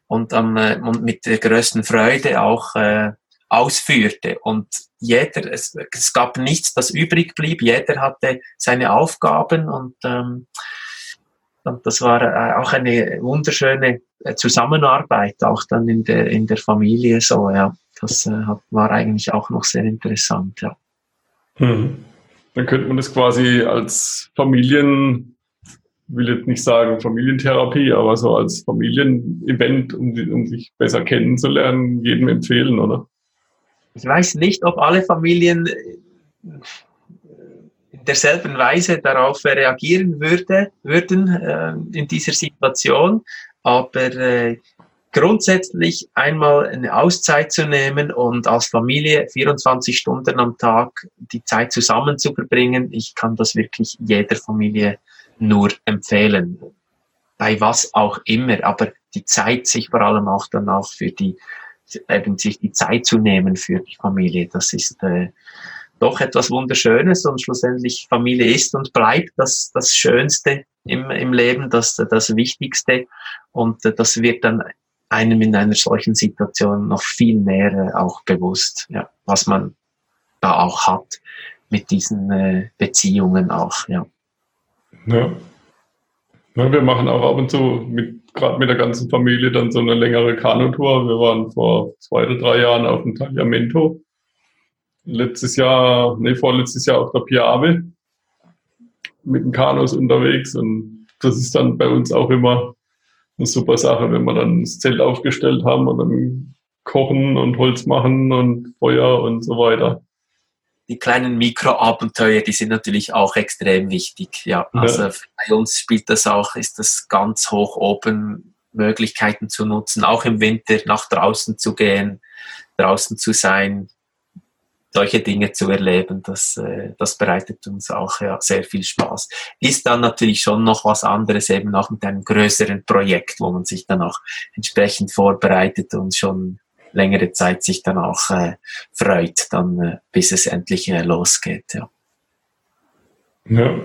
B: und, ähm, und mit der größten Freude auch äh, ausführte. Und jeder, es, es gab nichts, das übrig blieb. Jeder hatte seine Aufgaben und, ähm, und das war äh, auch eine wunderschöne äh, Zusammenarbeit, auch dann in der, in der Familie so, ja das äh, war eigentlich auch noch sehr interessant, ja.
A: Hm. Dann könnte man das quasi als Familien, will jetzt nicht sagen Familientherapie, aber so als Familienevent, um, um sich besser kennenzulernen, jedem empfehlen, oder?
B: Ich weiß nicht, ob alle Familien äh, in derselben Weise darauf reagieren würde, würden äh, in dieser Situation, aber äh, grundsätzlich einmal eine Auszeit zu nehmen und als Familie 24 Stunden am Tag die Zeit zusammen zu verbringen, ich kann das wirklich jeder Familie nur empfehlen. Bei was auch immer, aber die Zeit sich vor allem auch dann auch für die, eben sich die Zeit zu nehmen für die Familie, das ist äh, doch etwas Wunderschönes und schlussendlich Familie ist und bleibt das, das Schönste im, im Leben, das, das Wichtigste und äh, das wird dann einem in einer solchen Situation noch viel mehr äh, auch bewusst, ja, was man da auch hat mit diesen äh, Beziehungen auch, ja.
A: ja. Ja, wir machen auch ab und zu mit, gerade mit der ganzen Familie dann so eine längere Kanutour. Wir waren vor zwei oder drei Jahren auf dem Tagliamento. Letztes Jahr, nee, vorletztes Jahr auf der Piave mit den Kanus unterwegs und das ist dann bei uns auch immer eine super Sache, wenn wir dann das Zelt aufgestellt haben und dann kochen und Holz machen und Feuer und so weiter.
B: Die kleinen Mikroabenteuer, die sind natürlich auch extrem wichtig. Ja, also ja. bei uns spielt das auch, ist das ganz hoch oben, Möglichkeiten zu nutzen, auch im Winter nach draußen zu gehen, draußen zu sein, solche Dinge zu erleben, das, äh, das bereitet uns auch ja, sehr viel Spaß. Ist dann natürlich schon noch was anderes, eben auch mit einem größeren Projekt, wo man sich dann auch entsprechend vorbereitet und schon längere Zeit sich dann auch äh, freut, dann äh, bis es endlich äh, losgeht. Ja.
A: ja.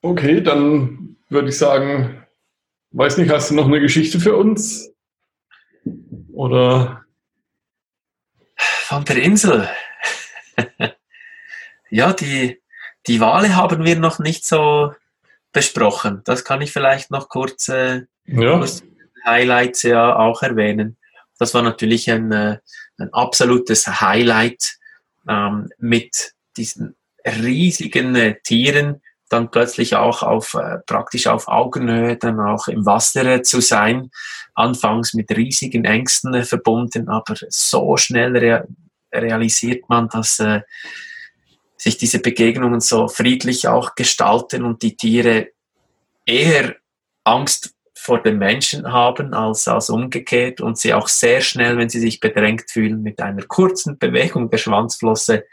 A: Okay, dann würde ich sagen, weiß nicht, hast du noch eine Geschichte für uns? Oder
B: von der Insel. ja, die, die Wale haben wir noch nicht so besprochen. Das kann ich vielleicht noch kurz, äh, ja. kurz Highlights ja auch erwähnen. Das war natürlich ein, äh, ein absolutes Highlight ähm, mit diesen riesigen äh, Tieren dann plötzlich auch auf äh, praktisch auf Augenhöhe dann auch im Wasser zu sein. Anfangs mit riesigen Ängsten äh, verbunden, aber so schnell rea realisiert man, dass äh, sich diese Begegnungen so friedlich auch gestalten und die Tiere eher Angst vor den Menschen haben als, als umgekehrt und sie auch sehr schnell, wenn sie sich bedrängt fühlen, mit einer kurzen Bewegung der Schwanzflosse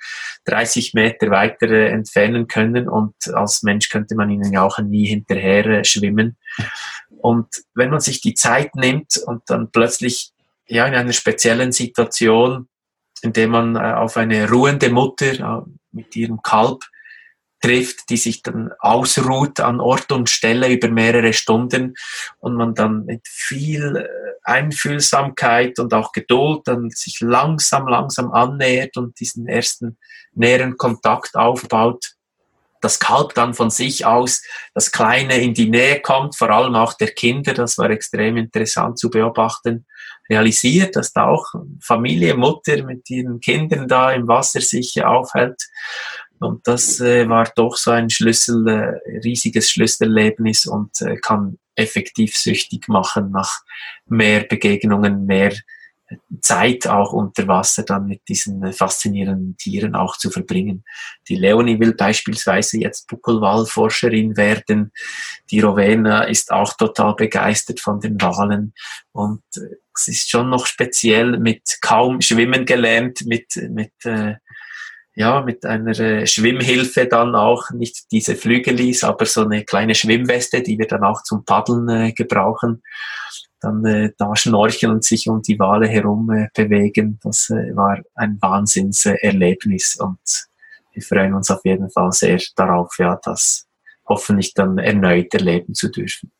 B: 30 Meter weiter äh, entfernen können und als Mensch könnte man ihnen ja auch nie hinterher äh, schwimmen. Und wenn man sich die Zeit nimmt und dann plötzlich ja in einer speziellen Situation indem man äh, auf eine ruhende Mutter mit ihrem Kalb trifft, die sich dann ausruht an Ort und Stelle über mehrere Stunden und man dann mit viel äh, Einfühlsamkeit und auch Geduld dann sich langsam, langsam annähert und diesen ersten näheren Kontakt aufbaut das Kalb dann von sich aus, das Kleine in die Nähe kommt, vor allem auch der Kinder, das war extrem interessant zu beobachten, realisiert, dass da auch Familie, Mutter mit ihren Kindern da im Wasser sich aufhält. Und das äh, war doch so ein Schlüssel, äh, riesiges Schlüsselerlebnis und äh, kann effektiv süchtig machen nach mehr Begegnungen, mehr Zeit auch unter Wasser dann mit diesen faszinierenden Tieren auch zu verbringen. Die Leonie will beispielsweise jetzt Buckelwalforscherin werden. Die Rowena ist auch total begeistert von den Walen. Und äh, es ist schon noch speziell mit kaum Schwimmen gelernt, mit, mit äh, ja, mit einer äh, Schwimmhilfe dann auch, nicht diese Flügelis, aber so eine kleine Schwimmweste, die wir dann auch zum Paddeln äh, gebrauchen. Dann äh, da schnorcheln und sich um die Wale herum äh, bewegen. Das äh, war ein Wahnsinnserlebnis und wir freuen uns auf jeden Fall sehr darauf, ja, das hoffentlich dann erneut erleben zu dürfen.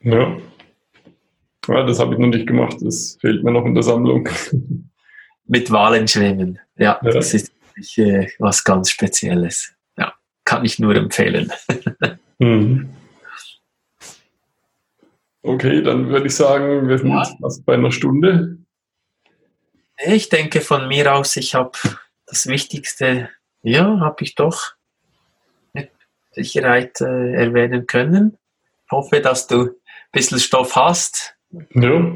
A: Ja. ja das habe ich noch nicht gemacht. Das fehlt mir noch in der Sammlung.
B: mit Walen schwimmen. Ja, ja. das ist äh, was ganz Spezielles. Ja, kann ich nur empfehlen.
A: mhm. Okay, dann würde ich sagen, wir sind ja. fast bei einer Stunde.
B: Ich denke von mir aus, ich habe das Wichtigste, ja, habe ich doch mit Sicherheit äh, erwähnen können. Ich hoffe, dass du ein bisschen Stoff hast,
A: ja.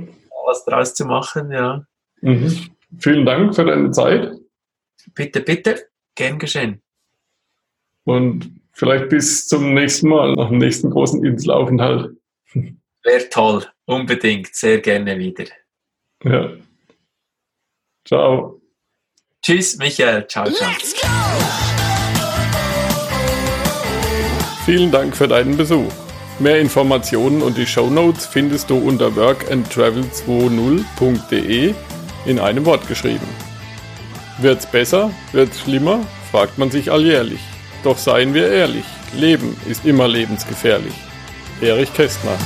B: was draus zu machen, ja.
A: Mhm. Vielen Dank für deine Zeit.
B: Bitte, bitte. Gern geschehen.
A: Und vielleicht bis zum nächsten Mal, nach dem nächsten großen Inselaufenthalt.
B: Wäre toll. Unbedingt. Sehr gerne wieder.
A: Ja. Ciao.
B: Tschüss, Michael. Ciao, ciao.
A: Vielen Dank für deinen Besuch. Mehr Informationen und die Show Notes findest du unter workandtravel20.de in einem Wort geschrieben. Wird's besser? Wird's schlimmer? fragt man sich alljährlich. Doch seien wir ehrlich, Leben ist immer lebensgefährlich. Erich Kästner